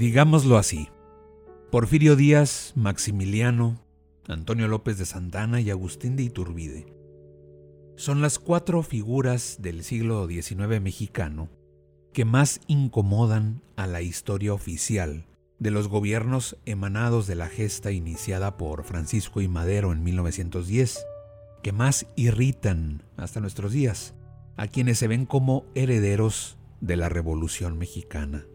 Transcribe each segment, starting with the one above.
Digámoslo así. Porfirio Díaz, Maximiliano, Antonio López de Santana y Agustín de Iturbide son las cuatro figuras del siglo XIX mexicano que más incomodan a la historia oficial de los gobiernos emanados de la gesta iniciada por Francisco y Madero en 1910, que más irritan hasta nuestros días a quienes se ven como herederos de la Revolución Mexicana.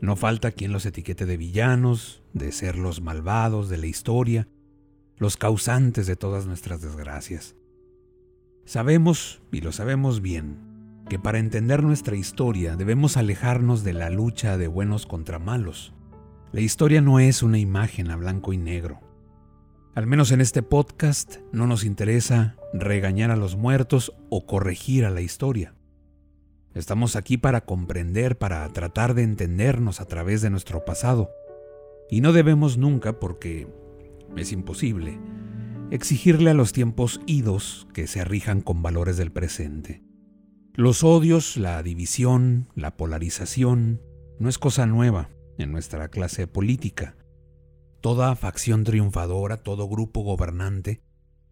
No falta quien los etiquete de villanos, de ser los malvados de la historia, los causantes de todas nuestras desgracias. Sabemos, y lo sabemos bien, que para entender nuestra historia debemos alejarnos de la lucha de buenos contra malos. La historia no es una imagen a blanco y negro. Al menos en este podcast no nos interesa regañar a los muertos o corregir a la historia. Estamos aquí para comprender, para tratar de entendernos a través de nuestro pasado. Y no debemos nunca, porque es imposible, exigirle a los tiempos idos que se rijan con valores del presente. Los odios, la división, la polarización, no es cosa nueva en nuestra clase política. Toda facción triunfadora, todo grupo gobernante,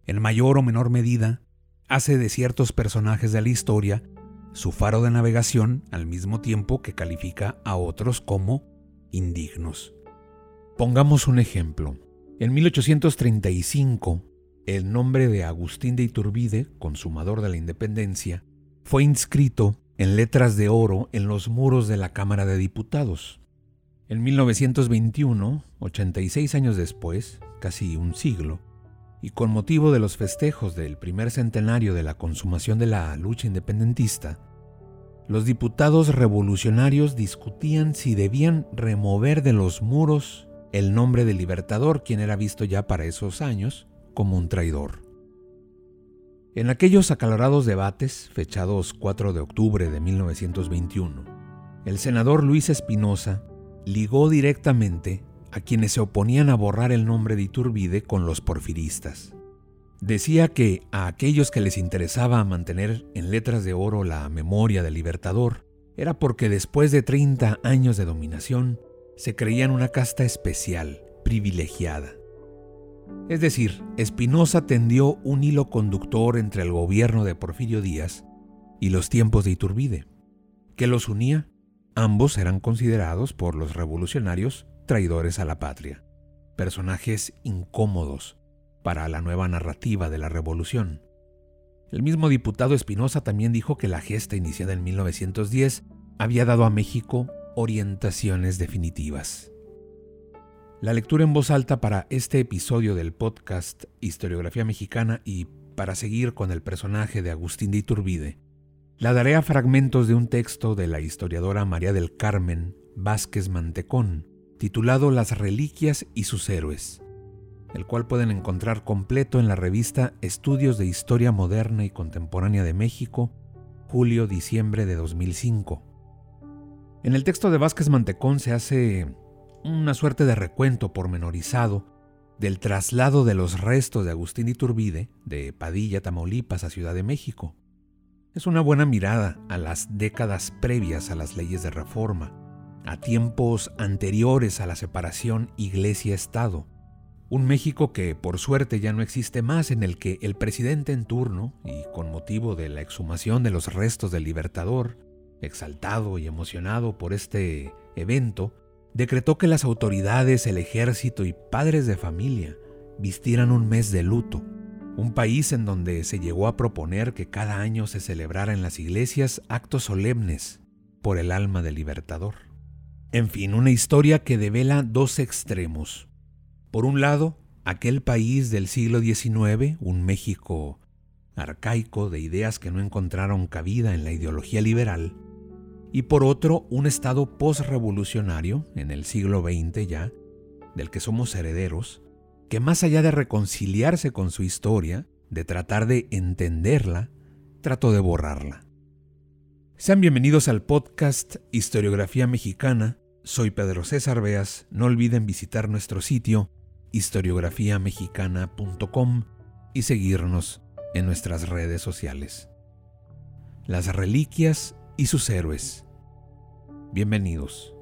en mayor o menor medida, hace de ciertos personajes de la historia su faro de navegación al mismo tiempo que califica a otros como indignos. Pongamos un ejemplo. En 1835, el nombre de Agustín de Iturbide, consumador de la independencia, fue inscrito en letras de oro en los muros de la Cámara de Diputados. En 1921, 86 años después, casi un siglo, y con motivo de los festejos del primer centenario de la consumación de la lucha independentista, los diputados revolucionarios discutían si debían remover de los muros el nombre del libertador, quien era visto ya para esos años como un traidor. En aquellos acalorados debates, fechados 4 de octubre de 1921, el senador Luis Espinosa ligó directamente a quienes se oponían a borrar el nombre de Iturbide con los porfiristas. Decía que a aquellos que les interesaba mantener en letras de oro la memoria del libertador, era porque después de 30 años de dominación, se creían una casta especial, privilegiada. Es decir, Espinosa tendió un hilo conductor entre el gobierno de Porfirio Díaz y los tiempos de Iturbide. ¿Qué los unía? Ambos eran considerados por los revolucionarios traidores a la patria, personajes incómodos para la nueva narrativa de la revolución. El mismo diputado Espinosa también dijo que la gesta iniciada en 1910 había dado a México orientaciones definitivas. La lectura en voz alta para este episodio del podcast Historiografía Mexicana y para seguir con el personaje de Agustín de Iturbide, la daré a fragmentos de un texto de la historiadora María del Carmen Vázquez Mantecón, titulado Las Reliquias y sus Héroes, el cual pueden encontrar completo en la revista Estudios de Historia Moderna y Contemporánea de México, julio-diciembre de 2005. En el texto de Vázquez Mantecón se hace una suerte de recuento pormenorizado del traslado de los restos de Agustín Iturbide de Padilla, Tamaulipas a Ciudad de México. Es una buena mirada a las décadas previas a las leyes de reforma, a tiempos anteriores a la separación Iglesia-Estado, un México que por suerte ya no existe más en el que el presidente en turno, y con motivo de la exhumación de los restos del libertador, exaltado y emocionado por este evento, decretó que las autoridades, el ejército y padres de familia vistieran un mes de luto, un país en donde se llegó a proponer que cada año se celebrara en las iglesias actos solemnes por el alma del libertador. En fin, una historia que devela dos extremos. Por un lado, aquel país del siglo XIX, un México arcaico de ideas que no encontraron cabida en la ideología liberal, y por otro un Estado postrevolucionario, en el siglo XX ya, del que somos herederos, que más allá de reconciliarse con su historia, de tratar de entenderla, trató de borrarla. Sean bienvenidos al podcast Historiografía Mexicana. Soy Pedro César Beas. No olviden visitar nuestro sitio historiografiamexicana.com y seguirnos en nuestras redes sociales. Las reliquias y sus héroes. Bienvenidos.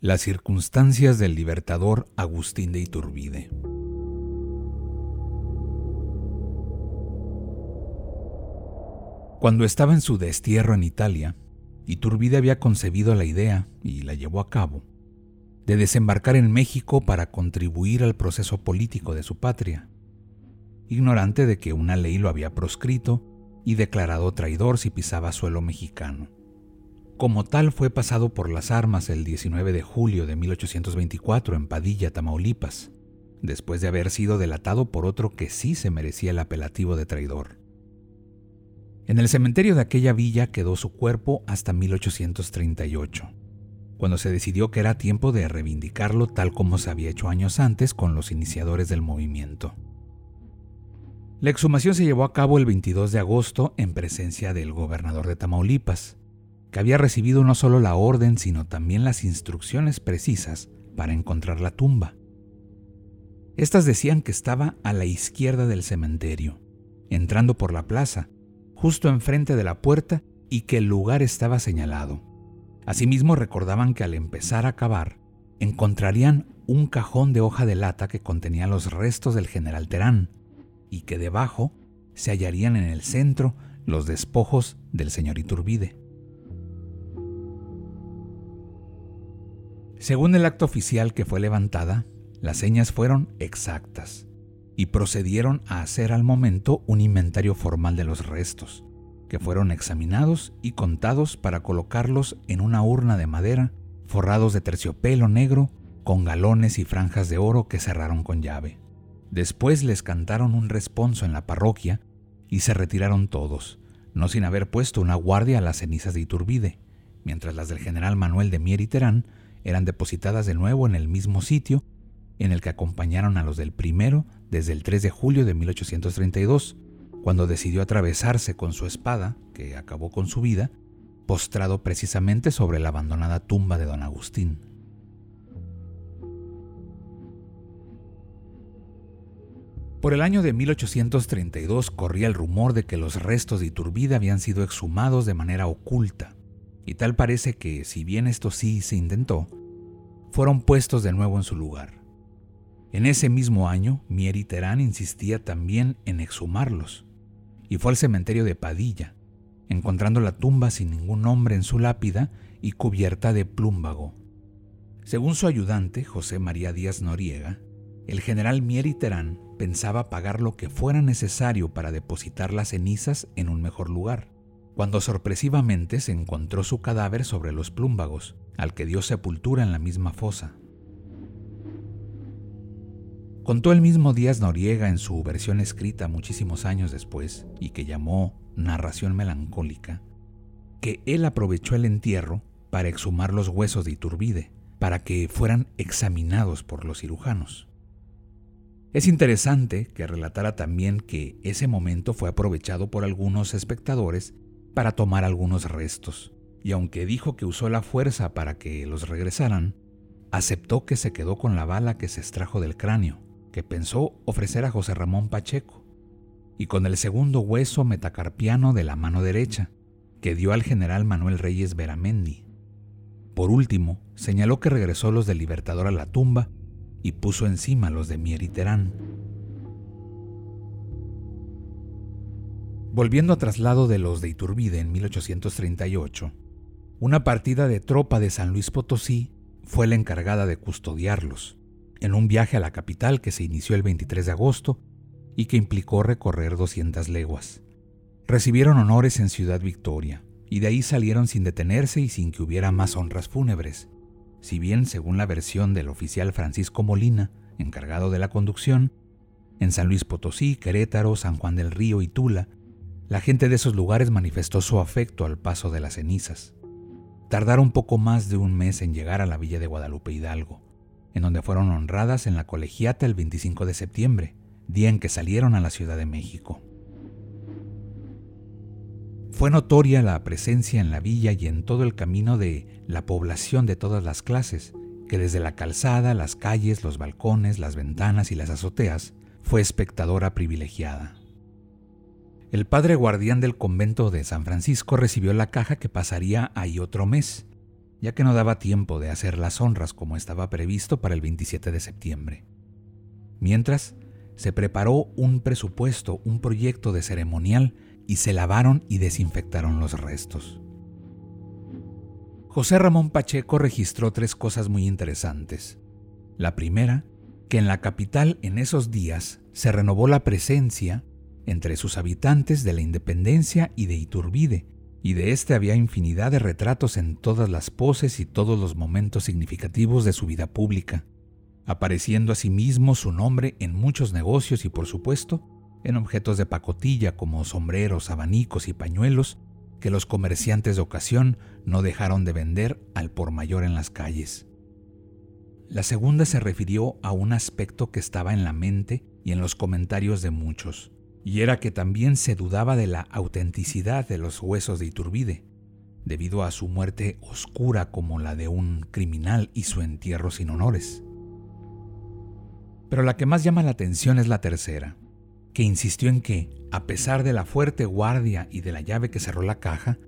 Las circunstancias del libertador Agustín de Iturbide. Cuando estaba en su destierro en Italia, Iturbide había concebido la idea, y la llevó a cabo, de desembarcar en México para contribuir al proceso político de su patria, ignorante de que una ley lo había proscrito y declarado traidor si pisaba suelo mexicano. Como tal fue pasado por las armas el 19 de julio de 1824 en Padilla, Tamaulipas, después de haber sido delatado por otro que sí se merecía el apelativo de traidor. En el cementerio de aquella villa quedó su cuerpo hasta 1838, cuando se decidió que era tiempo de reivindicarlo tal como se había hecho años antes con los iniciadores del movimiento. La exhumación se llevó a cabo el 22 de agosto en presencia del gobernador de Tamaulipas, que había recibido no solo la orden, sino también las instrucciones precisas para encontrar la tumba. Estas decían que estaba a la izquierda del cementerio, entrando por la plaza, justo enfrente de la puerta y que el lugar estaba señalado. Asimismo recordaban que al empezar a cavar, encontrarían un cajón de hoja de lata que contenía los restos del general Terán, y que debajo se hallarían en el centro los despojos del señor Iturbide. Según el acto oficial que fue levantada, las señas fueron exactas y procedieron a hacer al momento un inventario formal de los restos, que fueron examinados y contados para colocarlos en una urna de madera forrados de terciopelo negro con galones y franjas de oro que cerraron con llave. Después les cantaron un responso en la parroquia y se retiraron todos, no sin haber puesto una guardia a las cenizas de Iturbide, mientras las del general Manuel de Mier y Terán eran depositadas de nuevo en el mismo sitio en el que acompañaron a los del primero desde el 3 de julio de 1832, cuando decidió atravesarse con su espada, que acabó con su vida, postrado precisamente sobre la abandonada tumba de don Agustín. Por el año de 1832 corría el rumor de que los restos de Iturbide habían sido exhumados de manera oculta, y tal parece que, si bien esto sí se intentó, fueron puestos de nuevo en su lugar. En ese mismo año, Mier y Terán insistía también en exhumarlos, y fue al cementerio de Padilla, encontrando la tumba sin ningún nombre en su lápida y cubierta de plúmbago. Según su ayudante, José María Díaz Noriega, el general Mier y Terán pensaba pagar lo que fuera necesario para depositar las cenizas en un mejor lugar, cuando sorpresivamente se encontró su cadáver sobre los plúmbagos, al que dio sepultura en la misma fosa. Contó el mismo Díaz Noriega en su versión escrita muchísimos años después, y que llamó Narración Melancólica, que él aprovechó el entierro para exhumar los huesos de Iturbide, para que fueran examinados por los cirujanos. Es interesante que relatara también que ese momento fue aprovechado por algunos espectadores para tomar algunos restos, y aunque dijo que usó la fuerza para que los regresaran, aceptó que se quedó con la bala que se extrajo del cráneo, que pensó ofrecer a José Ramón Pacheco, y con el segundo hueso metacarpiano de la mano derecha, que dio al general Manuel Reyes Veramendi. Por último, señaló que regresó los del Libertador a la tumba y puso encima los de Mier y Terán. Volviendo a traslado de los de Iturbide en 1838, una partida de tropa de San Luis Potosí fue la encargada de custodiarlos, en un viaje a la capital que se inició el 23 de agosto y que implicó recorrer 200 leguas. Recibieron honores en Ciudad Victoria, y de ahí salieron sin detenerse y sin que hubiera más honras fúnebres, si bien según la versión del oficial Francisco Molina, encargado de la conducción, en San Luis Potosí, Querétaro, San Juan del Río y Tula, la gente de esos lugares manifestó su afecto al paso de las cenizas. Tardaron poco más de un mes en llegar a la villa de Guadalupe Hidalgo, en donde fueron honradas en la colegiata el 25 de septiembre, día en que salieron a la Ciudad de México. Fue notoria la presencia en la villa y en todo el camino de la población de todas las clases, que desde la calzada, las calles, los balcones, las ventanas y las azoteas fue espectadora privilegiada. El padre guardián del convento de San Francisco recibió la caja que pasaría ahí otro mes, ya que no daba tiempo de hacer las honras como estaba previsto para el 27 de septiembre. Mientras, se preparó un presupuesto, un proyecto de ceremonial y se lavaron y desinfectaron los restos. José Ramón Pacheco registró tres cosas muy interesantes. La primera, que en la capital en esos días se renovó la presencia entre sus habitantes de la Independencia y de Iturbide, y de este había infinidad de retratos en todas las poses y todos los momentos significativos de su vida pública, apareciendo asimismo su nombre en muchos negocios y por supuesto en objetos de pacotilla como sombreros, abanicos y pañuelos que los comerciantes de ocasión no dejaron de vender al por mayor en las calles. La segunda se refirió a un aspecto que estaba en la mente y en los comentarios de muchos, y era que también se dudaba de la autenticidad de los huesos de Iturbide, debido a su muerte oscura como la de un criminal y su entierro sin honores. Pero la que más llama la atención es la tercera, que insistió en que, a pesar de la fuerte guardia y de la llave que cerró la caja,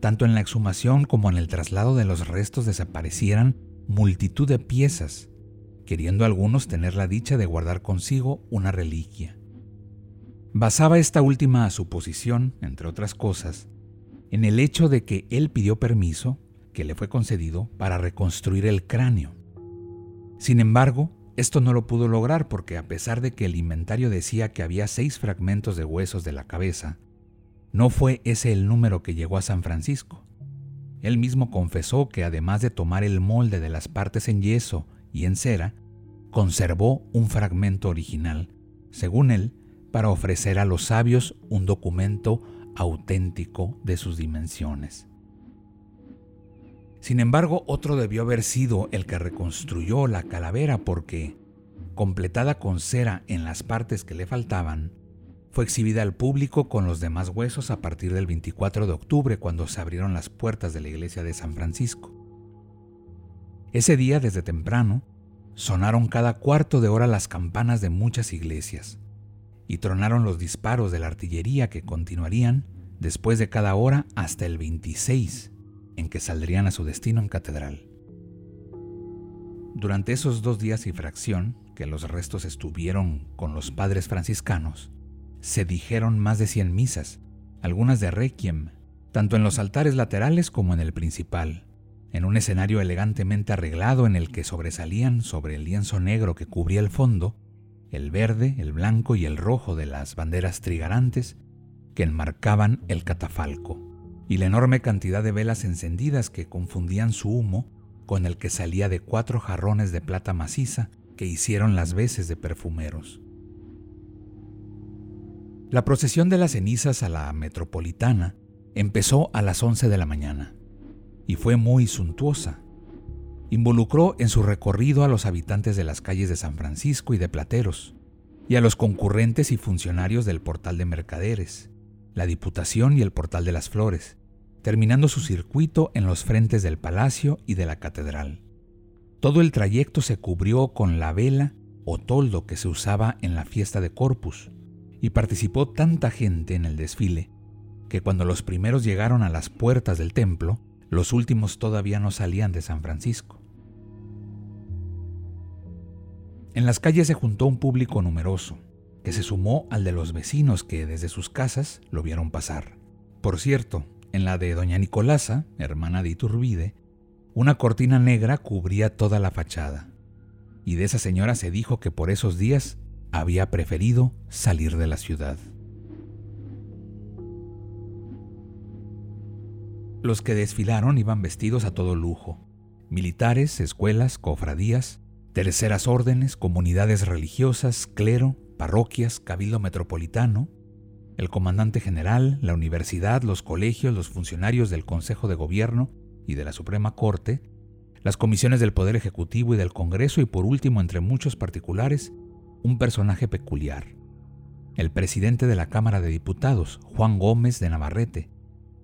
tanto en la exhumación como en el traslado de los restos desaparecieran multitud de piezas, queriendo algunos tener la dicha de guardar consigo una reliquia. Basaba esta última suposición, entre otras cosas, en el hecho de que él pidió permiso, que le fue concedido, para reconstruir el cráneo. Sin embargo, esto no lo pudo lograr porque a pesar de que el inventario decía que había seis fragmentos de huesos de la cabeza, no fue ese el número que llegó a San Francisco. Él mismo confesó que además de tomar el molde de las partes en yeso y en cera, conservó un fragmento original, según él, para ofrecer a los sabios un documento auténtico de sus dimensiones. Sin embargo, otro debió haber sido el que reconstruyó la calavera porque, completada con cera en las partes que le faltaban, fue exhibida al público con los demás huesos a partir del 24 de octubre cuando se abrieron las puertas de la iglesia de San Francisco. Ese día, desde temprano, sonaron cada cuarto de hora las campanas de muchas iglesias y tronaron los disparos de la artillería que continuarían después de cada hora hasta el 26, en que saldrían a su destino en catedral. Durante esos dos días y fracción que los restos estuvieron con los padres franciscanos, se dijeron más de 100 misas, algunas de requiem, tanto en los altares laterales como en el principal, en un escenario elegantemente arreglado en el que sobresalían sobre el lienzo negro que cubría el fondo el verde, el blanco y el rojo de las banderas trigarantes que enmarcaban el catafalco, y la enorme cantidad de velas encendidas que confundían su humo con el que salía de cuatro jarrones de plata maciza que hicieron las veces de perfumeros. La procesión de las cenizas a la metropolitana empezó a las 11 de la mañana y fue muy suntuosa. Involucró en su recorrido a los habitantes de las calles de San Francisco y de Plateros, y a los concurrentes y funcionarios del portal de mercaderes, la Diputación y el portal de las Flores, terminando su circuito en los frentes del palacio y de la catedral. Todo el trayecto se cubrió con la vela o toldo que se usaba en la fiesta de Corpus, y participó tanta gente en el desfile que cuando los primeros llegaron a las puertas del templo, los últimos todavía no salían de San Francisco. En las calles se juntó un público numeroso, que se sumó al de los vecinos que desde sus casas lo vieron pasar. Por cierto, en la de doña Nicolasa, hermana de Iturbide, una cortina negra cubría toda la fachada, y de esa señora se dijo que por esos días había preferido salir de la ciudad. Los que desfilaron iban vestidos a todo lujo, militares, escuelas, cofradías, terceras órdenes, comunidades religiosas, clero, parroquias, cabildo metropolitano, el comandante general, la universidad, los colegios, los funcionarios del Consejo de Gobierno y de la Suprema Corte, las comisiones del Poder Ejecutivo y del Congreso y por último, entre muchos particulares, un personaje peculiar, el presidente de la Cámara de Diputados, Juan Gómez de Navarrete,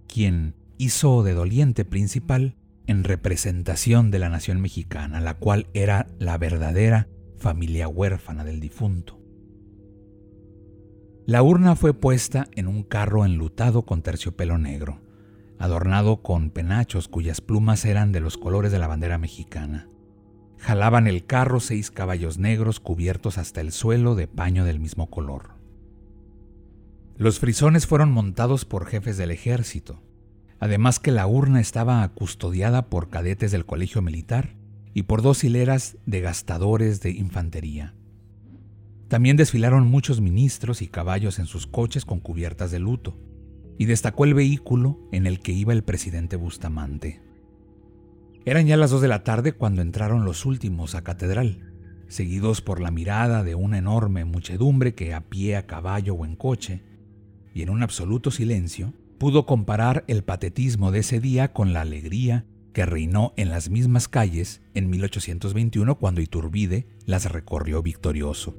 quien hizo de doliente principal en representación de la nación mexicana, la cual era la verdadera familia huérfana del difunto. La urna fue puesta en un carro enlutado con terciopelo negro, adornado con penachos cuyas plumas eran de los colores de la bandera mexicana. Jalaban el carro seis caballos negros cubiertos hasta el suelo de paño del mismo color. Los frisones fueron montados por jefes del ejército, además que la urna estaba custodiada por cadetes del colegio militar y por dos hileras de gastadores de infantería. También desfilaron muchos ministros y caballos en sus coches con cubiertas de luto, y destacó el vehículo en el que iba el presidente Bustamante. Eran ya las dos de la tarde cuando entraron los últimos a catedral, seguidos por la mirada de una enorme muchedumbre que a pie, a caballo o en coche, y en un absoluto silencio, pudo comparar el patetismo de ese día con la alegría que reinó en las mismas calles en 1821 cuando Iturbide las recorrió victorioso.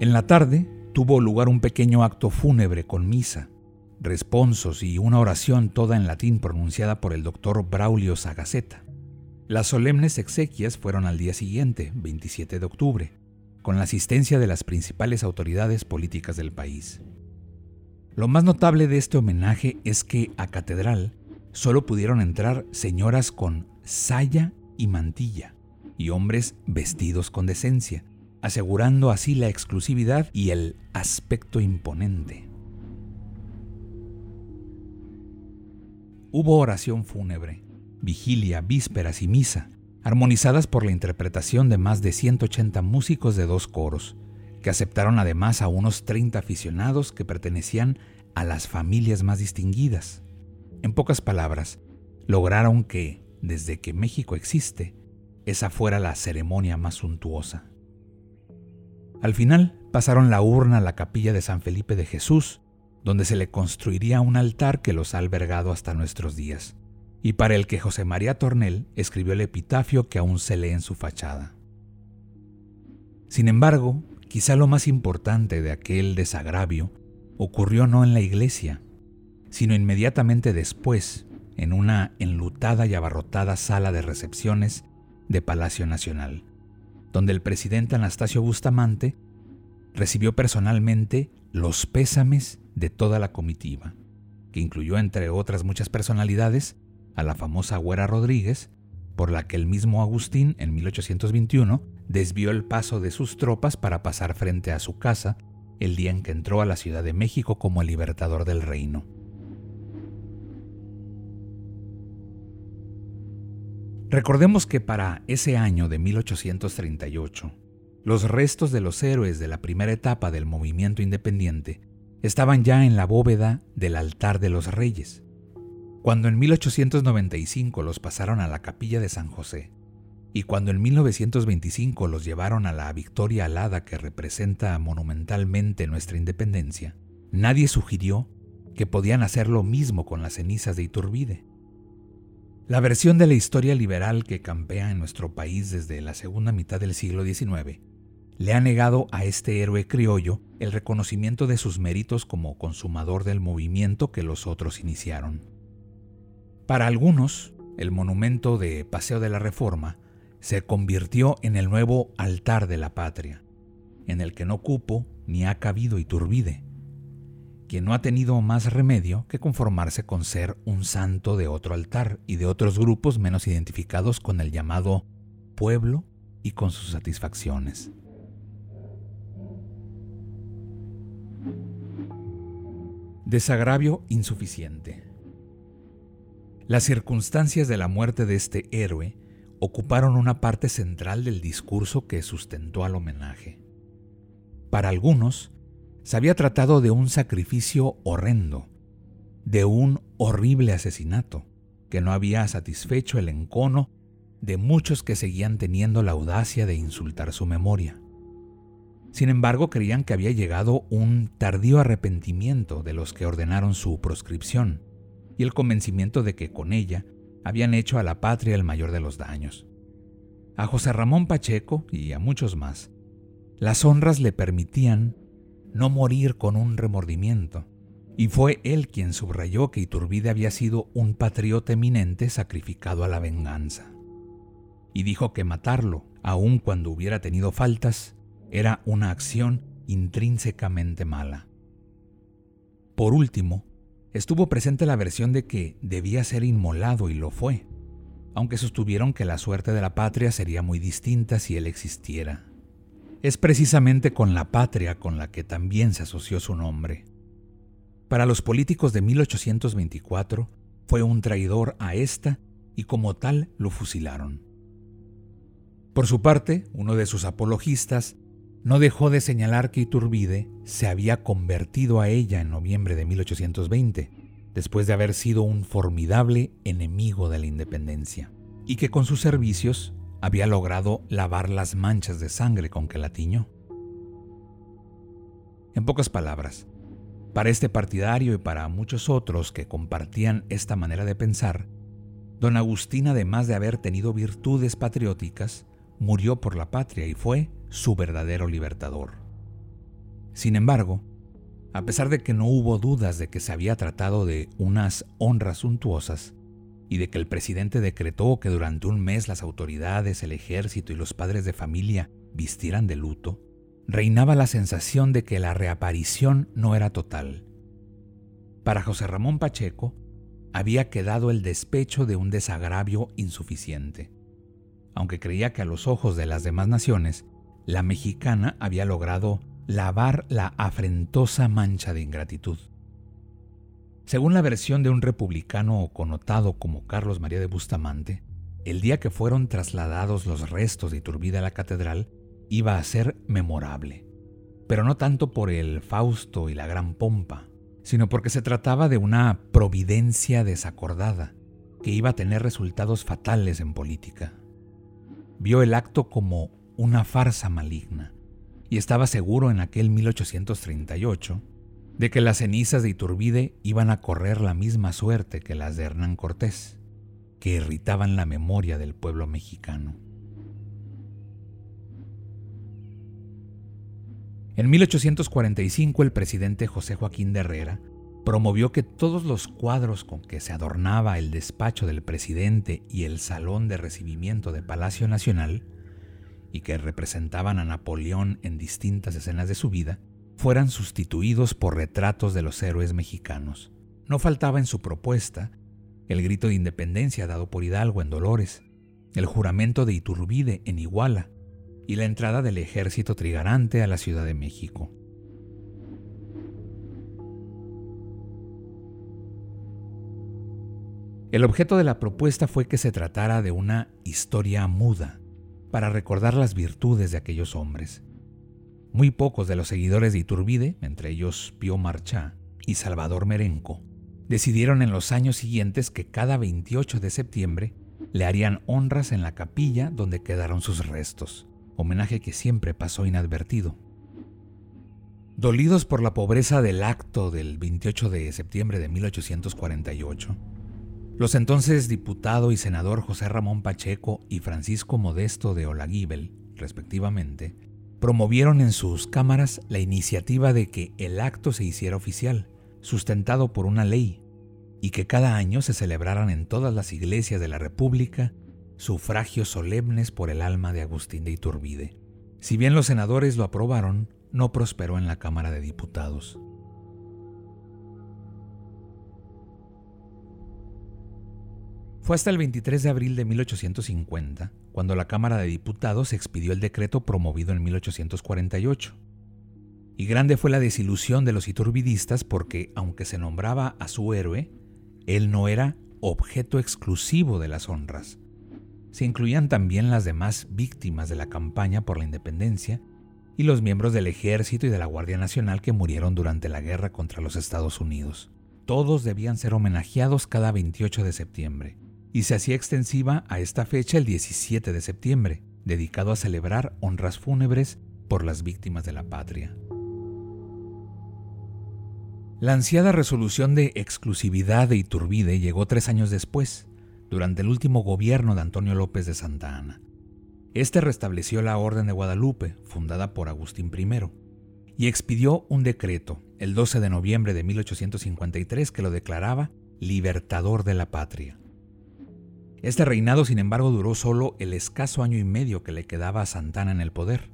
En la tarde tuvo lugar un pequeño acto fúnebre con misa, responsos y una oración toda en latín pronunciada por el doctor Braulio Sagaceta. Las solemnes exequias fueron al día siguiente, 27 de octubre, con la asistencia de las principales autoridades políticas del país. Lo más notable de este homenaje es que a catedral solo pudieron entrar señoras con saya y mantilla y hombres vestidos con decencia, asegurando así la exclusividad y el aspecto imponente. Hubo oración fúnebre, vigilia, vísperas y misa, armonizadas por la interpretación de más de 180 músicos de dos coros, que aceptaron además a unos 30 aficionados que pertenecían a las familias más distinguidas. En pocas palabras, lograron que, desde que México existe, esa fuera la ceremonia más suntuosa. Al final pasaron la urna a la capilla de San Felipe de Jesús, donde se le construiría un altar que los ha albergado hasta nuestros días, y para el que José María Tornel escribió el epitafio que aún se lee en su fachada. Sin embargo, quizá lo más importante de aquel desagravio ocurrió no en la iglesia, sino inmediatamente después, en una enlutada y abarrotada sala de recepciones de Palacio Nacional donde el presidente Anastasio Bustamante recibió personalmente los pésames de toda la comitiva, que incluyó entre otras muchas personalidades a la famosa Güera Rodríguez, por la que el mismo Agustín en 1821 desvió el paso de sus tropas para pasar frente a su casa el día en que entró a la Ciudad de México como el libertador del reino. Recordemos que para ese año de 1838, los restos de los héroes de la primera etapa del movimiento independiente estaban ya en la bóveda del altar de los reyes. Cuando en 1895 los pasaron a la capilla de San José, y cuando en 1925 los llevaron a la Victoria Alada que representa monumentalmente nuestra independencia, nadie sugirió que podían hacer lo mismo con las cenizas de Iturbide. La versión de la historia liberal que campea en nuestro país desde la segunda mitad del siglo XIX le ha negado a este héroe criollo el reconocimiento de sus méritos como consumador del movimiento que los otros iniciaron. Para algunos, el monumento de Paseo de la Reforma se convirtió en el nuevo altar de la patria, en el que no cupo ni ha cabido Iturbide, quien no ha tenido más remedio que conformarse con ser un santo de otro altar y de otros grupos menos identificados con el llamado pueblo y con sus satisfacciones. Desagravio insuficiente. Las circunstancias de la muerte de este héroe ocuparon una parte central del discurso que sustentó al homenaje. Para algunos, se había tratado de un sacrificio horrendo, de un horrible asesinato, que no había satisfecho el encono de muchos que seguían teniendo la audacia de insultar su memoria. Sin embargo, creían que había llegado un tardío arrepentimiento de los que ordenaron su proscripción y el convencimiento de que con ella habían hecho a la patria el mayor de los daños. A José Ramón Pacheco y a muchos más, las honras le permitían no morir con un remordimiento, y fue él quien subrayó que Iturbide había sido un patriota eminente sacrificado a la venganza. Y dijo que matarlo, aun cuando hubiera tenido faltas, era una acción intrínsecamente mala. Por último, estuvo presente la versión de que debía ser inmolado y lo fue, aunque sostuvieron que la suerte de la patria sería muy distinta si él existiera. Es precisamente con la patria con la que también se asoció su nombre. Para los políticos de 1824 fue un traidor a esta y como tal lo fusilaron. Por su parte, uno de sus apologistas no dejó de señalar que Iturbide se había convertido a ella en noviembre de 1820, después de haber sido un formidable enemigo de la independencia, y que con sus servicios había logrado lavar las manchas de sangre con que la tiñó. En pocas palabras, para este partidario y para muchos otros que compartían esta manera de pensar, don Agustín, además de haber tenido virtudes patrióticas, murió por la patria y fue su verdadero libertador. Sin embargo, a pesar de que no hubo dudas de que se había tratado de unas honras suntuosas y de que el presidente decretó que durante un mes las autoridades, el ejército y los padres de familia vistieran de luto, reinaba la sensación de que la reaparición no era total. Para José Ramón Pacheco, había quedado el despecho de un desagravio insuficiente. Aunque creía que a los ojos de las demás naciones la mexicana había logrado lavar la afrentosa mancha de ingratitud. Según la versión de un republicano connotado como Carlos María de Bustamante, el día que fueron trasladados los restos de Iturbide a la catedral iba a ser memorable, pero no tanto por el Fausto y la gran pompa, sino porque se trataba de una providencia desacordada que iba a tener resultados fatales en política. Vio el acto como una farsa maligna, y estaba seguro en aquel 1838 de que las cenizas de Iturbide iban a correr la misma suerte que las de Hernán Cortés, que irritaban la memoria del pueblo mexicano. En 1845 el presidente José Joaquín de Herrera promovió que todos los cuadros con que se adornaba el despacho del presidente y el salón de recibimiento de Palacio Nacional y que representaban a Napoleón en distintas escenas de su vida, fueran sustituidos por retratos de los héroes mexicanos. No faltaba en su propuesta el grito de independencia dado por Hidalgo en Dolores, el juramento de Iturbide en Iguala y la entrada del ejército trigarante a la Ciudad de México. El objeto de la propuesta fue que se tratara de una historia muda, para recordar las virtudes de aquellos hombres. Muy pocos de los seguidores de Iturbide, entre ellos Pío Marchá y Salvador Merenco, decidieron en los años siguientes que cada 28 de septiembre le harían honras en la capilla donde quedaron sus restos, homenaje que siempre pasó inadvertido. Dolidos por la pobreza del acto del 28 de septiembre de 1848, los entonces diputado y senador José Ramón Pacheco y Francisco Modesto de Olaguibel, respectivamente, promovieron en sus cámaras la iniciativa de que el acto se hiciera oficial, sustentado por una ley, y que cada año se celebraran en todas las iglesias de la República sufragios solemnes por el alma de Agustín de Iturbide. Si bien los senadores lo aprobaron, no prosperó en la Cámara de Diputados. Fue hasta el 23 de abril de 1850 cuando la Cámara de Diputados expidió el decreto promovido en 1848. Y grande fue la desilusión de los iturbidistas porque, aunque se nombraba a su héroe, él no era objeto exclusivo de las honras. Se incluían también las demás víctimas de la campaña por la independencia y los miembros del ejército y de la Guardia Nacional que murieron durante la guerra contra los Estados Unidos. todos debían ser homenajeados cada 28 de septiembre, y se hacía extensiva a esta fecha el 17 de septiembre, dedicado a celebrar honras fúnebres por las víctimas de la patria. La ansiada resolución de exclusividad de Iturbide llegó tres años después, durante el último gobierno de Antonio López de Santa Ana. Este restableció la Orden de Guadalupe, fundada por Agustín I, y expidió un decreto el 12 de noviembre de 1853 que lo declaraba libertador de la patria. Este reinado, sin embargo, duró solo el escaso año y medio que le quedaba a Santana en el poder,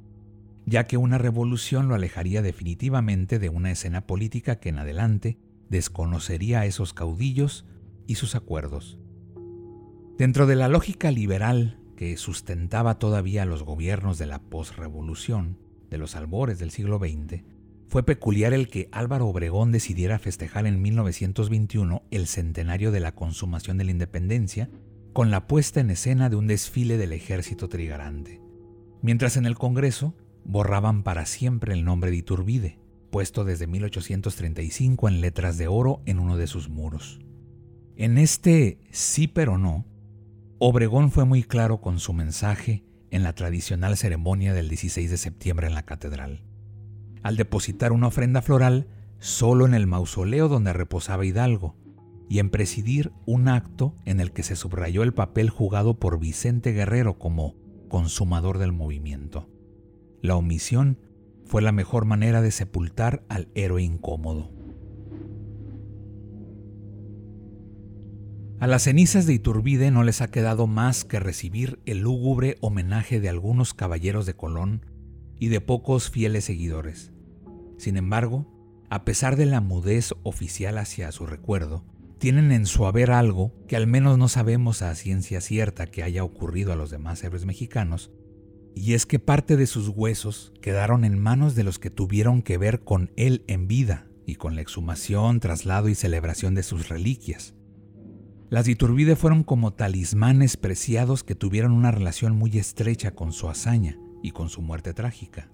ya que una revolución lo alejaría definitivamente de una escena política que en adelante desconocería a esos caudillos y sus acuerdos. Dentro de la lógica liberal que sustentaba todavía los gobiernos de la posrevolución, de los albores del siglo XX, fue peculiar el que Álvaro Obregón decidiera festejar en 1921 el centenario de la consumación de la independencia con la puesta en escena de un desfile del ejército trigarante. Mientras en el Congreso borraban para siempre el nombre de Iturbide, puesto desde 1835 en letras de oro en uno de sus muros. En este sí pero no, Obregón fue muy claro con su mensaje en la tradicional ceremonia del 16 de septiembre en la catedral, al depositar una ofrenda floral solo en el mausoleo donde reposaba Hidalgo, y en presidir un acto en el que se subrayó el papel jugado por Vicente Guerrero como consumador del movimiento. La omisión fue la mejor manera de sepultar al héroe incómodo. A las cenizas de Iturbide no les ha quedado más que recibir el lúgubre homenaje de algunos caballeros de Colón y de pocos fieles seguidores. Sin embargo, a pesar de la mudez oficial hacia su recuerdo, tienen en su haber algo que al menos no sabemos a ciencia cierta que haya ocurrido a los demás héroes mexicanos, y es que parte de sus huesos quedaron en manos de los que tuvieron que ver con él en vida y con la exhumación, traslado y celebración de sus reliquias. Las Iturbide fueron como talismanes preciados que tuvieron una relación muy estrecha con su hazaña y con su muerte trágica.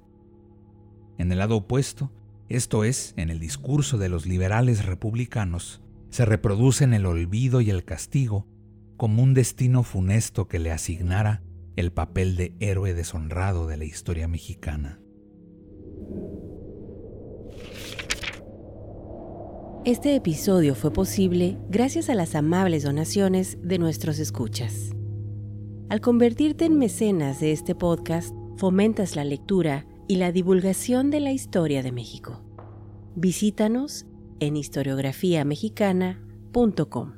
En el lado opuesto, esto es, en el discurso de los liberales republicanos, se reproducen el olvido y el castigo como un destino funesto que le asignara el papel de héroe deshonrado de la historia mexicana. Este episodio fue posible gracias a las amables donaciones de nuestros escuchas. Al convertirte en mecenas de este podcast, fomentas la lectura y la divulgación de la historia de México. Visítanos en historiografiamexicana.com.